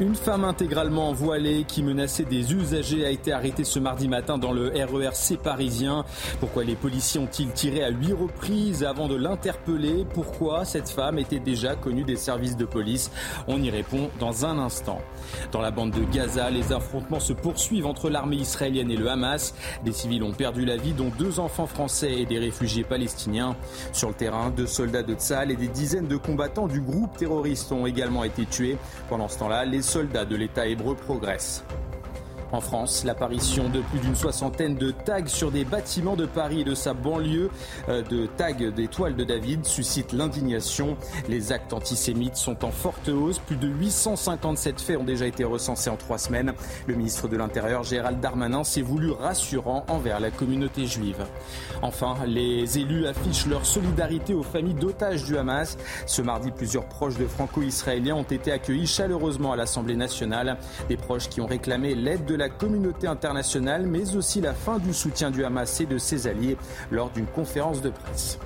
Une femme intégralement voilée qui menaçait des usagers a été arrêtée ce mardi matin dans le RERC parisien. Pourquoi les policiers ont-ils tiré à huit reprises avant de l'interpeller? Pourquoi cette femme était déjà connue des services de police? On y répond dans un instant. Dans la bande de Gaza, les affrontements se poursuivent entre l'armée israélienne et le Hamas. Des civils ont perdu la vie, dont deux enfants français et des réfugiés palestiniens. Sur le terrain, deux soldats de Tzal et des dizaines de combattants du groupe terroriste ont également été tués. Pendant ce temps-là, les soldats de l'État hébreu progressent. En France, l'apparition de plus d'une soixantaine de tags sur des bâtiments de Paris et de sa banlieue, euh, de tags d'étoiles de David, suscite l'indignation. Les actes antisémites sont en forte hausse. Plus de 857 faits ont déjà été recensés en trois semaines. Le ministre de l'Intérieur, Gérald Darmanin, s'est voulu rassurant envers la communauté juive. Enfin, les élus affichent leur solidarité aux familles d'otages du Hamas. Ce mardi, plusieurs proches de franco-israéliens ont été accueillis chaleureusement à l'Assemblée nationale. Des proches qui ont réclamé l'aide de la communauté internationale, mais aussi la fin du soutien du Hamas et de ses alliés lors d'une conférence de presse.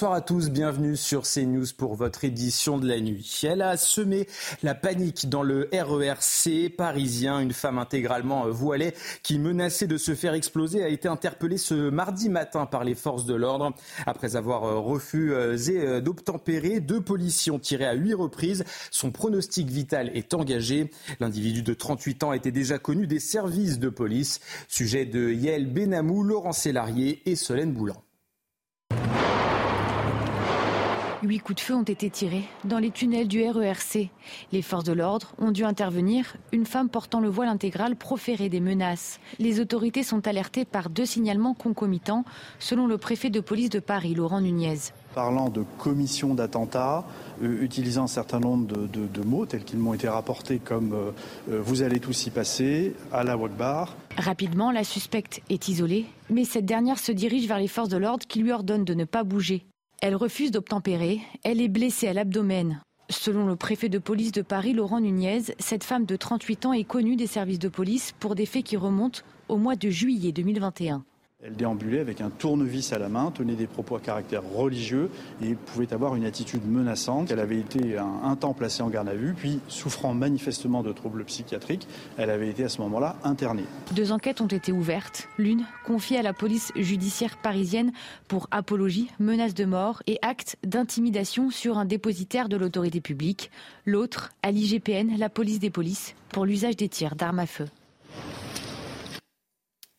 Bonsoir à tous, bienvenue sur CNews pour votre édition de la nuit. Elle a semé la panique dans le RERC parisien. Une femme intégralement voilée qui menaçait de se faire exploser a été interpellée ce mardi matin par les forces de l'ordre. Après avoir refusé d'obtempérer, deux policiers ont tiré à huit reprises. Son pronostic vital est engagé. L'individu de 38 ans était déjà connu des services de police. Sujet de Yael Benamou, Laurent Sélarié et Solène Boulan. Huit coups de feu ont été tirés dans les tunnels du RERC. Les forces de l'ordre ont dû intervenir. Une femme portant le voile intégral proférait des menaces. Les autorités sont alertées par deux signalements concomitants, selon le préfet de police de Paris, Laurent Nunez. Parlant de commission d'attentat, euh, utilisant un certain nombre de, de, de mots tels qu'ils m'ont été rapportés comme euh, euh, vous allez tous y passer, à la Wakbar. Rapidement, la suspecte est isolée, mais cette dernière se dirige vers les forces de l'ordre qui lui ordonnent de ne pas bouger. Elle refuse d'obtempérer. Elle est blessée à l'abdomen. Selon le préfet de police de Paris, Laurent Nunez, cette femme de 38 ans est connue des services de police pour des faits qui remontent au mois de juillet 2021. Elle déambulait avec un tournevis à la main, tenait des propos à caractère religieux et pouvait avoir une attitude menaçante. Elle avait été un, temps placée en garde à vue, puis souffrant manifestement de troubles psychiatriques, elle avait été à ce moment-là internée. Deux enquêtes ont été ouvertes. L'une confiée à la police judiciaire parisienne pour apologie, menace de mort et acte d'intimidation sur un dépositaire de l'autorité publique. L'autre à l'IGPN, la police des polices, pour l'usage des tirs d'armes à feu.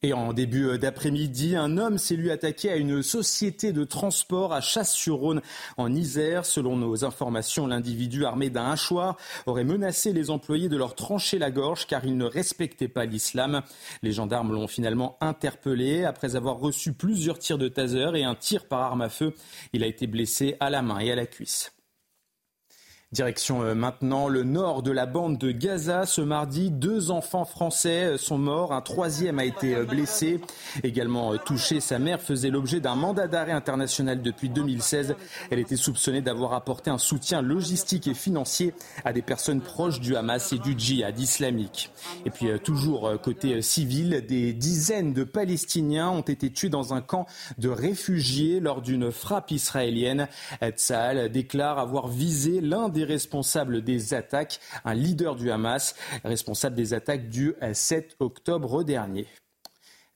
Et en début d'après-midi, un homme s'est lui attaqué à une société de transport à Chasse-sur-Rhône en Isère. Selon nos informations, l'individu armé d'un hachoir aurait menacé les employés de leur trancher la gorge car il ne respectait pas l'islam. Les gendarmes l'ont finalement interpellé après avoir reçu plusieurs tirs de taser et un tir par arme à feu. Il a été blessé à la main et à la cuisse. Direction maintenant le nord de la bande de Gaza. Ce mardi, deux enfants français sont morts. Un troisième a été blessé. Également touché, sa mère faisait l'objet d'un mandat d'arrêt international depuis 2016. Elle était soupçonnée d'avoir apporté un soutien logistique et financier à des personnes proches du Hamas et du djihad islamique. Et puis toujours côté civil, des dizaines de Palestiniens ont été tués dans un camp de réfugiés lors d'une frappe israélienne. Tzal déclare avoir visé l'un responsables des attaques, un leader du Hamas, responsable des attaques du 7 octobre dernier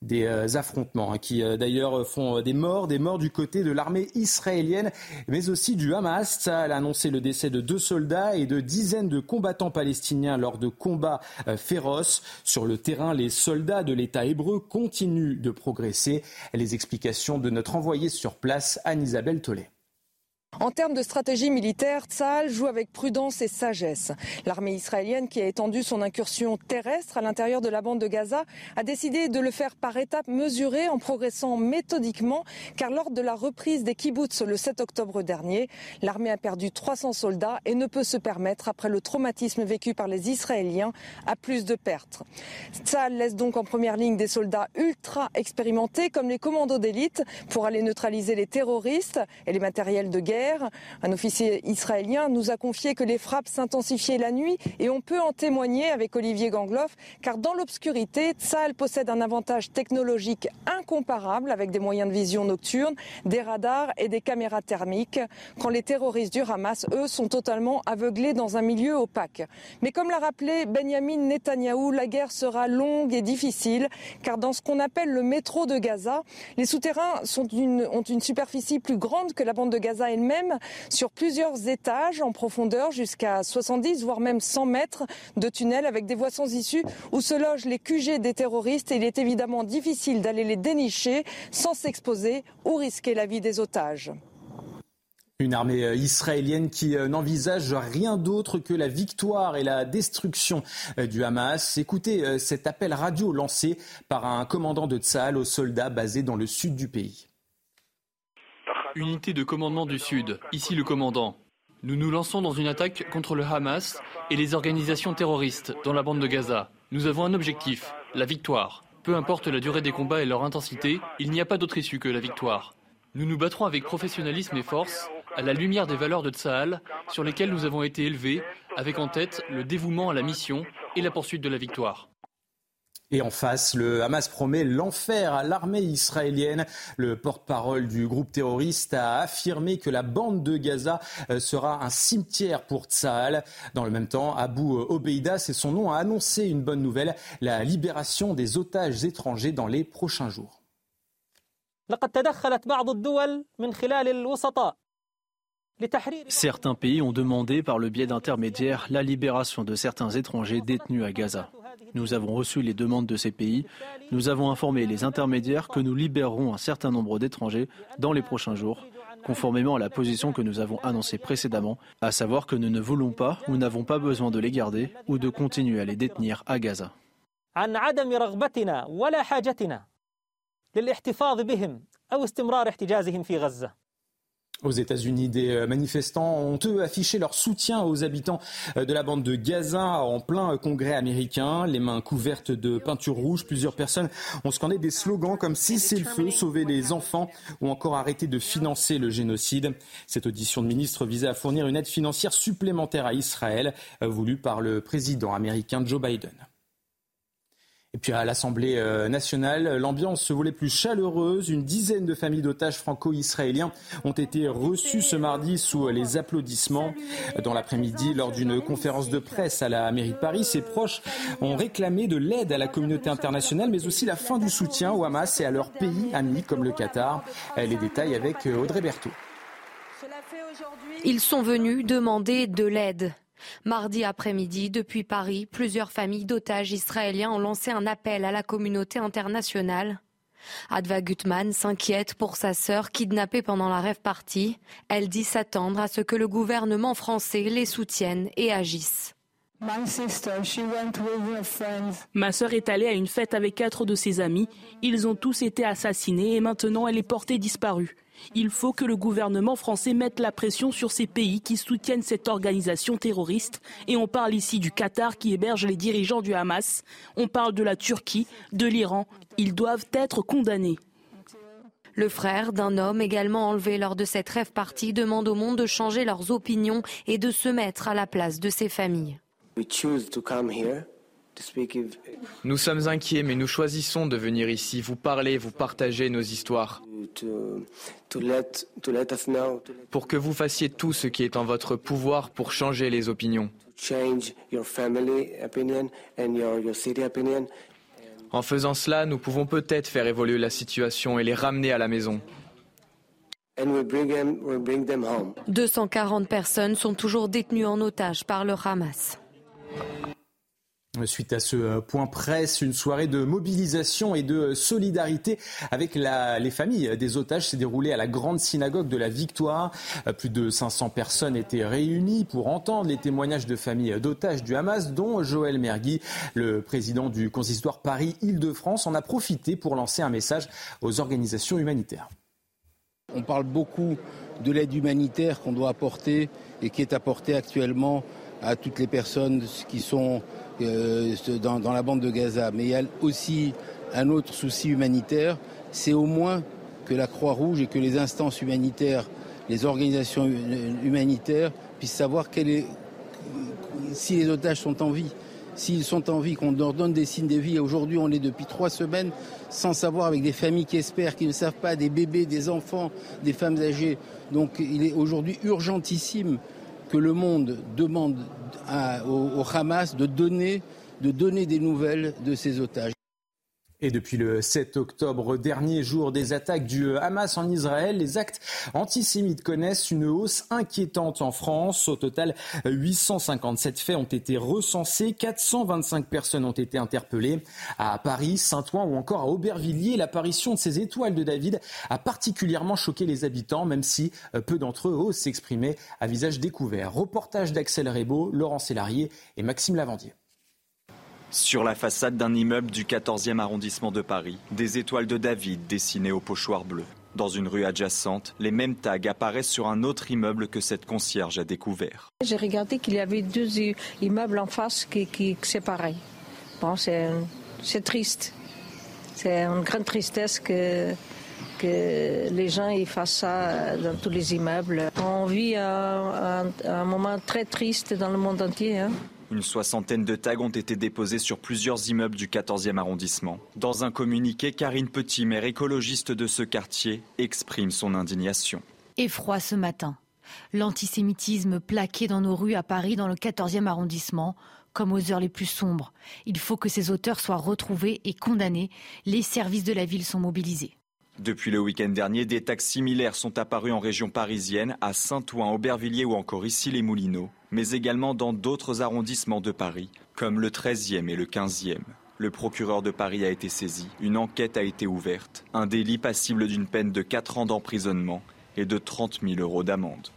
des affrontements hein, qui d'ailleurs font des morts, des morts du côté de l'armée israélienne, mais aussi du Hamas. Ça a annoncé le décès de deux soldats et de dizaines de combattants palestiniens lors de combats féroces. Sur le terrain, les soldats de l'État hébreu continuent de progresser. Les explications de notre envoyé sur place, Anne-Isabelle Tollet. En termes de stratégie militaire, Tsahal joue avec prudence et sagesse. L'armée israélienne, qui a étendu son incursion terrestre à l'intérieur de la bande de Gaza, a décidé de le faire par étapes mesurées en progressant méthodiquement, car lors de la reprise des kibbutz le 7 octobre dernier, l'armée a perdu 300 soldats et ne peut se permettre, après le traumatisme vécu par les Israéliens, à plus de pertes. Tsahal laisse donc en première ligne des soldats ultra expérimentés, comme les commandos d'élite, pour aller neutraliser les terroristes et les matériels de guerre un officier israélien nous a confié que les frappes s'intensifiaient la nuit et on peut en témoigner avec Olivier Gangloff car dans l'obscurité, Tsahal possède un avantage technologique incomparable avec des moyens de vision nocturne, des radars et des caméras thermiques. Quand les terroristes du Hamas, eux, sont totalement aveuglés dans un milieu opaque. Mais comme l'a rappelé Benjamin Netanyahou, la guerre sera longue et difficile car dans ce qu'on appelle le métro de Gaza, les souterrains sont une, ont une superficie plus grande que la bande de Gaza elle-même même sur plusieurs étages en profondeur jusqu'à 70 voire même 100 mètres de tunnels avec des voies sans issue où se logent les QG des terroristes il est évidemment difficile d'aller les dénicher sans s'exposer ou risquer la vie des otages. Une armée euh, israélienne qui euh, n'envisage rien d'autre que la victoire et la destruction euh, du Hamas. Écoutez cet appel radio lancé par un commandant de Tzal aux soldats basés dans le sud du pays. Unité de commandement du Sud, ici le commandant. Nous nous lançons dans une attaque contre le Hamas et les organisations terroristes dans la bande de Gaza. Nous avons un objectif, la victoire. Peu importe la durée des combats et leur intensité, il n'y a pas d'autre issue que la victoire. Nous nous battrons avec professionnalisme et force, à la lumière des valeurs de Tsahal, sur lesquelles nous avons été élevés, avec en tête le dévouement à la mission et la poursuite de la victoire. Et en face, le Hamas promet l'enfer à l'armée israélienne. Le porte-parole du groupe terroriste a affirmé que la bande de Gaza euh, sera un cimetière pour Tsahal. Dans le même temps, Abu Obeida, c'est son nom, a annoncé une bonne nouvelle, la libération des otages étrangers dans les prochains jours. Certains pays ont demandé par le biais d'intermédiaires la libération de certains étrangers détenus à Gaza. Nous avons reçu les demandes de ces pays. Nous avons informé les intermédiaires que nous libérerons un certain nombre d'étrangers dans les prochains jours, conformément à la position que nous avons annoncée précédemment, à savoir que nous ne voulons pas ou n'avons pas besoin de les garder ou de continuer à les détenir à Gaza. Aux États-Unis, des euh, manifestants ont eux affiché leur soutien aux habitants euh, de la bande de Gaza en plein euh, congrès américain, les mains couvertes de peinture rouge. Plusieurs personnes ont scandé des slogans comme Cessez le feu, sauver les enfants ou encore arrêter de financer le génocide. Cette audition de ministre visait à fournir une aide financière supplémentaire à Israël, voulue par le président américain Joe Biden. Puis à l'Assemblée euh, nationale, l'ambiance se voulait plus chaleureuse. Une dizaine de familles d'otages franco-israéliens ont été reçues ce mardi sous les applaudissements. Dans l'après-midi, lors d'une conférence de presse à la mairie de Paris, ses proches ont réclamé de l'aide à la communauté internationale, mais aussi la fin du soutien au Hamas et à leurs pays amis comme le Qatar. Les détails avec Audrey Berthaud. Ils sont venus demander de l'aide. Mardi après-midi, depuis Paris, plusieurs familles d'otages israéliens ont lancé un appel à la communauté internationale. Adva Gutmann s'inquiète pour sa sœur kidnappée pendant la rêve partie. Elle dit s'attendre à ce que le gouvernement français les soutienne et agisse. Ma sœur est allée à une fête avec quatre de ses amis. Ils ont tous été assassinés et maintenant elle est portée disparue. Il faut que le gouvernement français mette la pression sur ces pays qui soutiennent cette organisation terroriste. Et on parle ici du Qatar qui héberge les dirigeants du Hamas. On parle de la Turquie, de l'Iran. Ils doivent être condamnés. Le frère d'un homme également enlevé lors de cette rêve partie demande au monde de changer leurs opinions et de se mettre à la place de ses familles. Nous sommes inquiets, mais nous choisissons de venir ici, vous parler, vous partager nos histoires. Pour que vous fassiez tout ce qui est en votre pouvoir pour changer les opinions. En faisant cela, nous pouvons peut-être faire évoluer la situation et les ramener à la maison. 240 personnes sont toujours détenues en otage par le Hamas. Suite à ce euh, point presse, une soirée de mobilisation et de solidarité avec les familles des otages s'est déroulée à la grande synagogue de la Victoire. Euh, plus de 500 personnes étaient réunies pour entendre les témoignages de familles d'otages du Hamas, dont Joël Mergui, le président du consistoire Paris-Île-de-France, en a profité pour lancer un message aux organisations humanitaires. On parle beaucoup de l'aide humanitaire qu'on doit apporter et qui est apportée actuellement à toutes les personnes qui sont euh, dans, la bande de Gaza. Mais il y a aussi un autre souci humanitaire, c'est au moins que la Croix-Rouge et que les instances humanitaires, les organisations humanitaires puissent savoir si les otages sont en vie. S'ils sont en vie, qu'on leur donne des signes de vie. Aujourd'hui, on est depuis trois semaines sans savoir, avec des familles qui espèrent, qui ne savent pas, des bébés, des enfants, des femmes âgées. Donc il est aujourd'hui urgentissime que le monde demande au, Hamas de donner, de donner des nouvelles de ses otages. Et depuis le 7 octobre, dernier jour des attaques du Hamas en Israël, les actes antisémites connaissent une hausse inquiétante en France. Au total, 857 faits ont été recensés, 425 personnes ont été interpellées. À Paris, Saint-Ouen ou encore à Aubervilliers, l'apparition de ces étoiles de David a particulièrement choqué les habitants, même si peu d'entre eux osent s'exprimer à visage découvert. Reportage d'Axel Rebaud, Laurent Sélarié et Maxime Lavandier. Sur la façade d'un immeuble du 14e arrondissement de Paris, des étoiles de David dessinées au pochoir bleu. Dans une rue adjacente, les mêmes tags apparaissent sur un autre immeuble que cette concierge a découvert. J'ai regardé qu'il y avait deux immeubles en face qui, pareil. Bon, c'est, triste. C'est une grande tristesse que, les gens y fassent ça dans tous les immeubles. On vit un, un moment très triste dans le monde entier. Hein. Une soixantaine de tags ont été déposés sur plusieurs immeubles du 14e arrondissement. Dans un communiqué, Karine Petit, maire écologiste de ce quartier, exprime son indignation. Effroi ce matin. L'antisémitisme plaqué dans nos rues à Paris, dans le 14e arrondissement, comme aux heures les plus sombres. Il faut que ces auteurs soient retrouvés et condamnés. Les services de la ville sont mobilisés. Depuis le week-end dernier, des tags similaires sont apparus en région parisienne, à Saint-Ouen, Aubervilliers ou encore ici les Moulineaux, mais également dans d'autres arrondissements de Paris, comme le 13e et le 15e. Le procureur de Paris a été saisi, une enquête a été ouverte, un délit passible d'une peine de 4 ans d'emprisonnement et de 30 000 euros d'amende.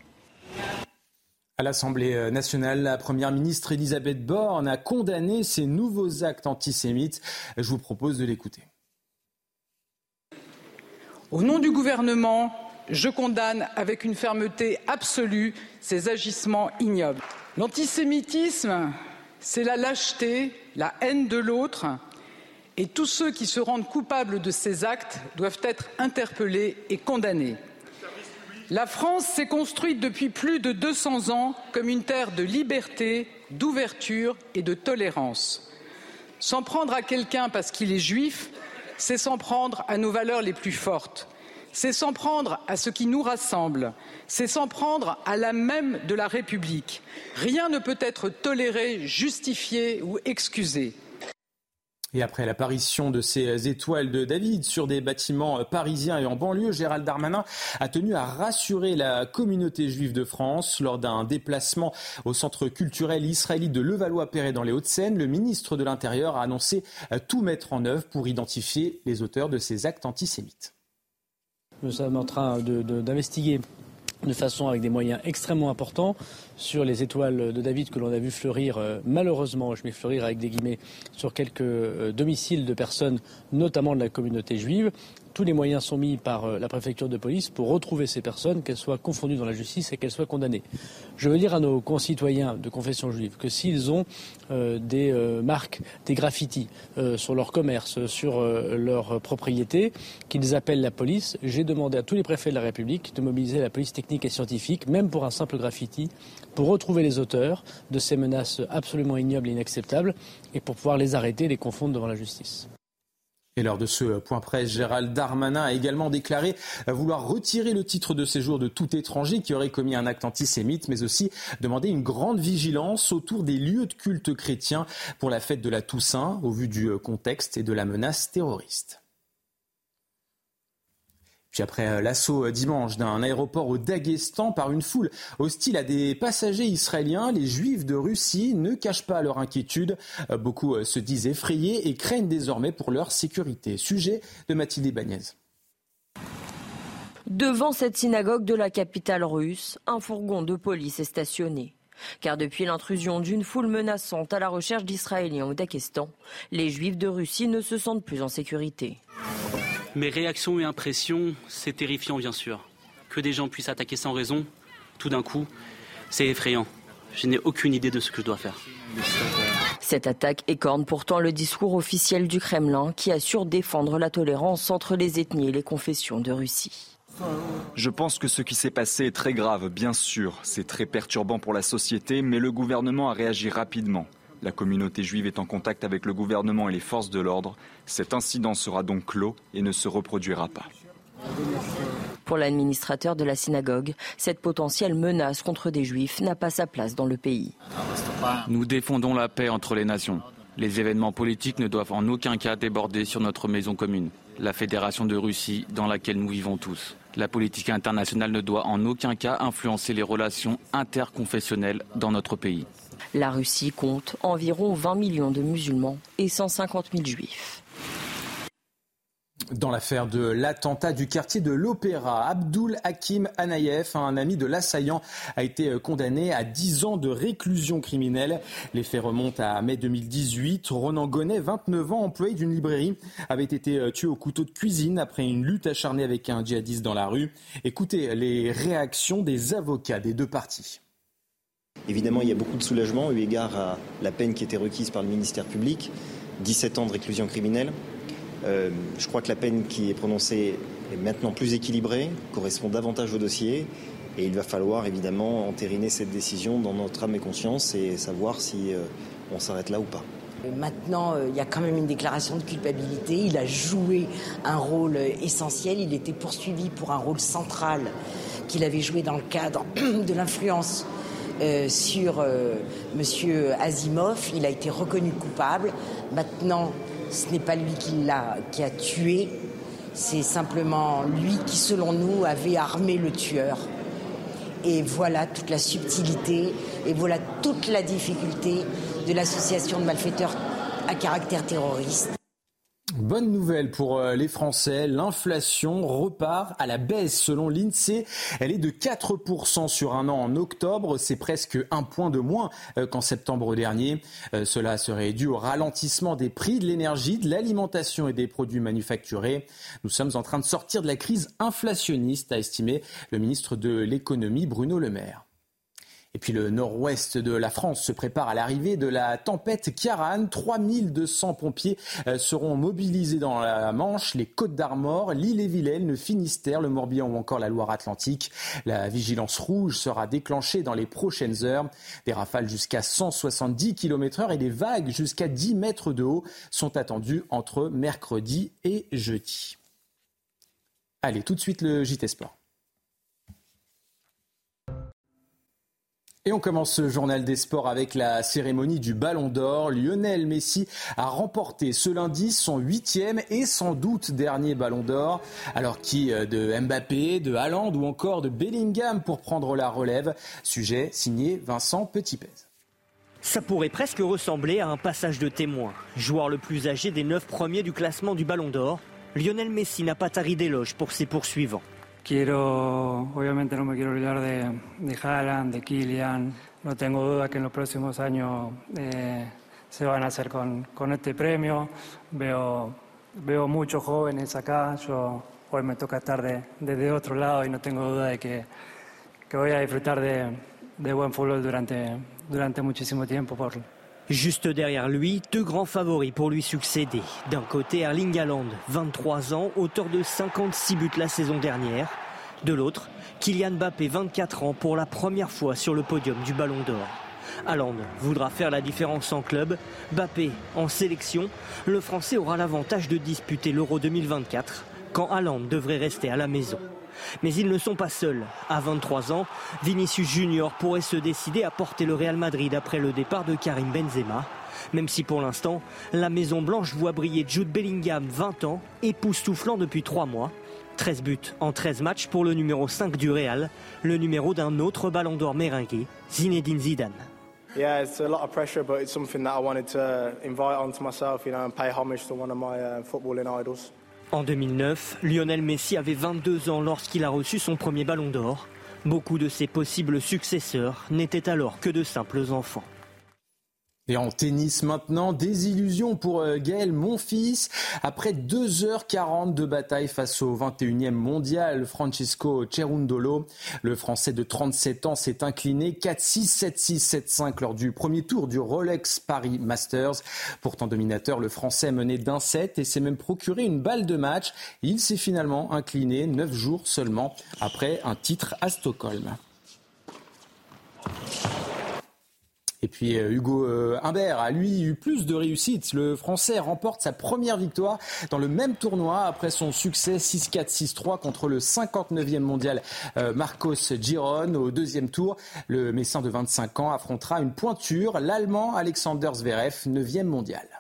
À l'Assemblée nationale, la Première ministre Elisabeth Borne a condamné ces nouveaux actes antisémites. Je vous propose de l'écouter. Au nom du gouvernement, je condamne avec une fermeté absolue ces agissements ignobles. L'antisémitisme, c'est la lâcheté, la haine de l'autre, et tous ceux qui se rendent coupables de ces actes doivent être interpellés et condamnés. La France s'est construite depuis plus de 200 ans comme une terre de liberté, d'ouverture et de tolérance. S'en prendre à quelqu'un parce qu'il est juif, c'est s'en prendre à nos valeurs les plus fortes. C'est s'en prendre à ce qui nous rassemble, c'est s'en prendre à la même de la République. Rien ne peut être toléré, justifié ou excusé. Et après l'apparition de ces étoiles de David sur des bâtiments parisiens et en banlieue, Gérald Darmanin a tenu à rassurer la communauté juive de France lors d'un déplacement au centre culturel israélite de Levallois-Perret dans les Hauts-de-Seine. Le ministre de l'Intérieur a annoncé tout mettre en œuvre pour identifier les auteurs de ces actes antisémites. Nous sommes en train d'investiguer de façon avec des moyens extrêmement importants sur les étoiles de David que l'on a vu fleurir, euh, malheureusement, je mets fleurir avec des guillemets, sur quelques euh, domiciles de personnes, notamment de la communauté juive tous les moyens sont mis par euh, la préfecture de police pour retrouver ces personnes, qu'elles soient confondues dans la justice et qu'elles soient condamnées. Je veux dire à nos concitoyens de confession juive que s'ils ont euh, des euh, marques, des graffitis sur leur commerce, sur leur propriété, qu'ils appellent la police. J'ai demandé à tous les préfets de la République de mobiliser la police technique et scientifique, même pour un simple graffiti, pour retrouver les auteurs de ces menaces absolument ignobles et inacceptables et pour pouvoir les arrêter et les confondre devant la justice. Et lors de ce point presse, Gérald Darmanin a également déclaré vouloir retirer le titre de séjour de tout étranger qui aurait commis un acte antisémite, mais aussi demander une grande vigilance autour des lieux de culte chrétiens pour la fête de la Toussaint, au vu du contexte et de la menace terroriste. Après euh, l'assaut euh, dimanche d'un aéroport au Daghestan par une foule hostile à des passagers israéliens, les juifs de Russie ne cachent pas leur inquiétude. Euh, beaucoup se disent effrayés et craignent désormais pour leur sécurité. Sujet de Mathilde Ibanez. Devant cette synagogue de la capitale russe, un fourgon de police est stationné. Car depuis l'intrusion d'une foule menaçante à la recherche d'Israéliens au Daghestan, les Juifs de Russie ne se sentent plus en sécurité. Mes réactions et impressions, c'est terrifiant bien sûr. Que des gens puissent attaquer sans raison, tout d'un coup, c'est effrayant. Je n'ai aucune idée de ce que je dois faire. Cette attaque écorne pourtant le discours officiel du Kremlin qui assure défendre la tolérance entre les ethnies et les confessions de Russie. Je pense que ce qui s'est passé est très grave, bien sûr. C'est très perturbant pour la société, mais le gouvernement a réagi rapidement. La communauté juive est en contact avec le gouvernement et les forces de l'ordre. Cet incident sera donc clos et ne se reproduira pas. Pour l'administrateur de la synagogue, cette potentielle menace contre des juifs n'a pas sa place dans le pays. Nous défendons la paix entre les nations. Les événements politiques ne doivent en aucun cas déborder sur notre maison commune, la Fédération de Russie dans laquelle nous vivons tous. La politique internationale ne doit en aucun cas influencer les relations interconfessionnelles dans notre pays. La Russie compte environ 20 millions de musulmans et 150 000 juifs. Dans l'affaire de l'attentat du quartier de l'Opéra, Abdul Hakim Anayev, un ami de l'assaillant, a été condamné à 10 ans de réclusion criminelle. Les faits remontent à mai 2018. Ronan Gonnet, 29 ans, employé d'une librairie, avait été tué au couteau de cuisine après une lutte acharnée avec un djihadiste dans la rue. Écoutez les réactions des avocats des deux parties. Évidemment, il y a beaucoup de soulagement eu égard à la peine qui était requise par le ministère public, 17 ans de réclusion criminelle. Euh, je crois que la peine qui est prononcée est maintenant plus équilibrée, correspond davantage au dossier, et il va falloir évidemment entériner cette décision dans notre âme et conscience et savoir si euh, on s'arrête là ou pas. Maintenant, euh, il y a quand même une déclaration de culpabilité. Il a joué un rôle essentiel. Il était poursuivi pour un rôle central qu'il avait joué dans le cadre de l'influence euh, sur euh, Monsieur Asimov. Il a été reconnu coupable. Maintenant, ce n'est pas lui qui, l'a, qui a tué, c'est simplement lui qui, selon nous, avait armé le tueur. Et voilà toute la subtilité et voilà toute la difficulté de l'association de malfaiteurs à caractère terroriste. Bonne nouvelle pour euh, les Français, l'inflation repart à la baisse selon l'INSEE. Elle est de 4% sur un an en octobre, c'est presque un point de moins euh, qu'en septembre dernier. Euh, cela serait dû au ralentissement des prix de l'énergie, de l'alimentation et des produits manufacturés. Nous sommes en train de sortir de la crise inflationniste, a estimé le ministre de l'économie Bruno Le Maire. Et puis le nord-ouest de la France se prépare à l'arrivée de la tempête Kiaran. 3200 pompiers euh, seront mobilisés dans la Manche, les Côtes d'Armor, l'île-et-Vilaine, le Finistère, le Morbihan ou encore la Loire-Atlantique. La vigilance rouge sera déclenchée dans les prochaines heures. Des rafales jusqu'à 170 km heure et des vagues jusqu'à 10 mètres de haut sont attendues entre mercredi et jeudi. Allez, tout de suite le JT Sport. Et on commence ce journal des sports avec la cérémonie du Ballon d'Or. Lionel Messi a remporté ce lundi son huitième et sans doute dernier Ballon d'Or. Alors qui euh, de Mbappé, de Haaland ou encore de Bellingham pour prendre la relève? Sujet signé Vincent Petitpez. Ça pourrait presque ressembler à un passage de témoin. Joueur le plus âgé des neuf premiers du classement du Ballon d'Or, Lionel Messi n'a pas tari d'éloges pour ses poursuivants. Quiero, obviamente no me quiero olvidar de, de Haaland, de Kylian. No tengo duda que en los próximos años eh, se van a hacer con, con este premio. Veo, veo muchos jóvenes acá. Yo hoy me toca estar de, desde otro lado y no tengo duda de que, que voy a disfrutar de, de buen fútbol durante, durante muchísimo tiempo por, Juste derrière lui, deux grands favoris pour lui succéder. D'un côté, Erling Haaland, 23 ans, auteur de 56 buts la saison dernière. De l'autre, Kylian Mbappé, 24 ans, pour la première fois sur le podium du Ballon d'Or. Haaland voudra faire la différence en club. Mbappé en sélection. Le Français aura l'avantage de disputer l'Euro 2024 quand Haaland devrait rester à la maison. Mais ils ne sont pas seuls. À 23 ans, Vinicius Junior pourrait se décider à porter le Real Madrid après le départ de Karim Benzema. Même si pour l'instant, la Maison Blanche voit briller Jude Bellingham, 20 ans, époustouflant depuis 3 mois. 13 buts en 13 matchs pour le numéro 5 du Real, le numéro d'un autre ballon d'or méringué, Zinedine Zidane. Yeah, it's a lot of pressure, but it's something that I wanted to invite onto myself, you know, and pay homage to one of my uh. En 2009, Lionel Messi avait 22 ans lorsqu'il a reçu son premier ballon d'or. Beaucoup de ses possibles successeurs n'étaient alors que de simples enfants. Et en tennis maintenant, désillusion pour euh, Gaël Monfils. Après 2h40 de bataille face au 21e mondial, Francisco Cerundolo, le Français de 37 ans, s'est incliné 4-6, 7-6, 7-5 lors du premier tour du Rolex Paris Masters. Pourtant dominateur, le Français mené d'un set et s'est même procuré une balle de match. Il s'est finalement incliné 9 jours seulement après un titre à Stockholm. Et puis euh, Hugo euh, Humbert a lui eu plus de réussite. Le Français remporte sa première victoire dans le même tournoi après son succès 6-4, 6-3 contre le 59e mondial euh, Marcos Giron. Au deuxième tour, le Messin de 25 ans affrontera une pointure, l'Allemand Alexander Zverev, 9e mondial.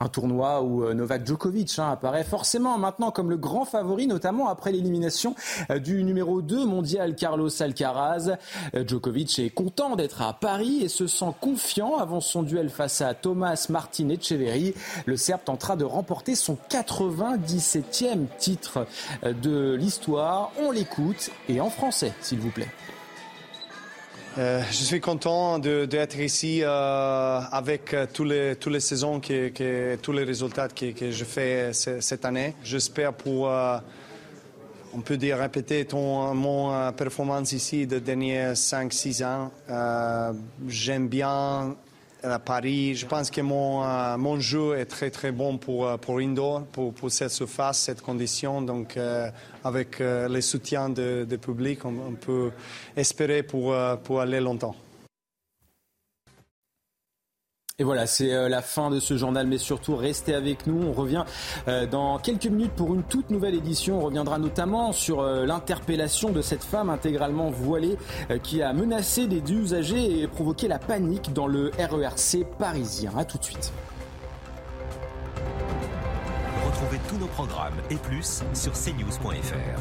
Un tournoi où euh, Novak Djokovic hein, apparaît forcément maintenant comme le grand favori, notamment après l'élimination euh, du numéro 2 mondial Carlos Alcaraz. Euh, Djokovic est content d'être à Paris et se sent confiant avant son duel face à Thomas Martin Echeverry. Le Serbe tentera de remporter son 97e titre de l'histoire. On l'écoute et en français, s'il vous plaît. Euh, je suis content d'être ici euh, avec euh, tous les, tous les saisons, que, tous les résultats que, je fais cette année. J'espère pour, on peut dire, répéter mon performance ici des derniers 5-6 ans. J'aime bien à Paris. Je pense que mon, euh, mon jeu est très très bon pour, euh, pour indoor, pour, pour cette surface, cette condition. Donc euh, avec le soutien du de public, on, on, peut espérer pour, pour aller longtemps. Et voilà, c'est euh, la fin de ce journal, mais surtout restez avec nous. On revient euh, dans quelques minutes pour une toute nouvelle édition. On reviendra notamment sur euh, l'interpellation de cette femme intégralement voilée qui a menacé des usagers et provoqué la panique dans le RERC parisien. A tout de suite. Retrouvez tous nos programmes et plus sur cnews.fr.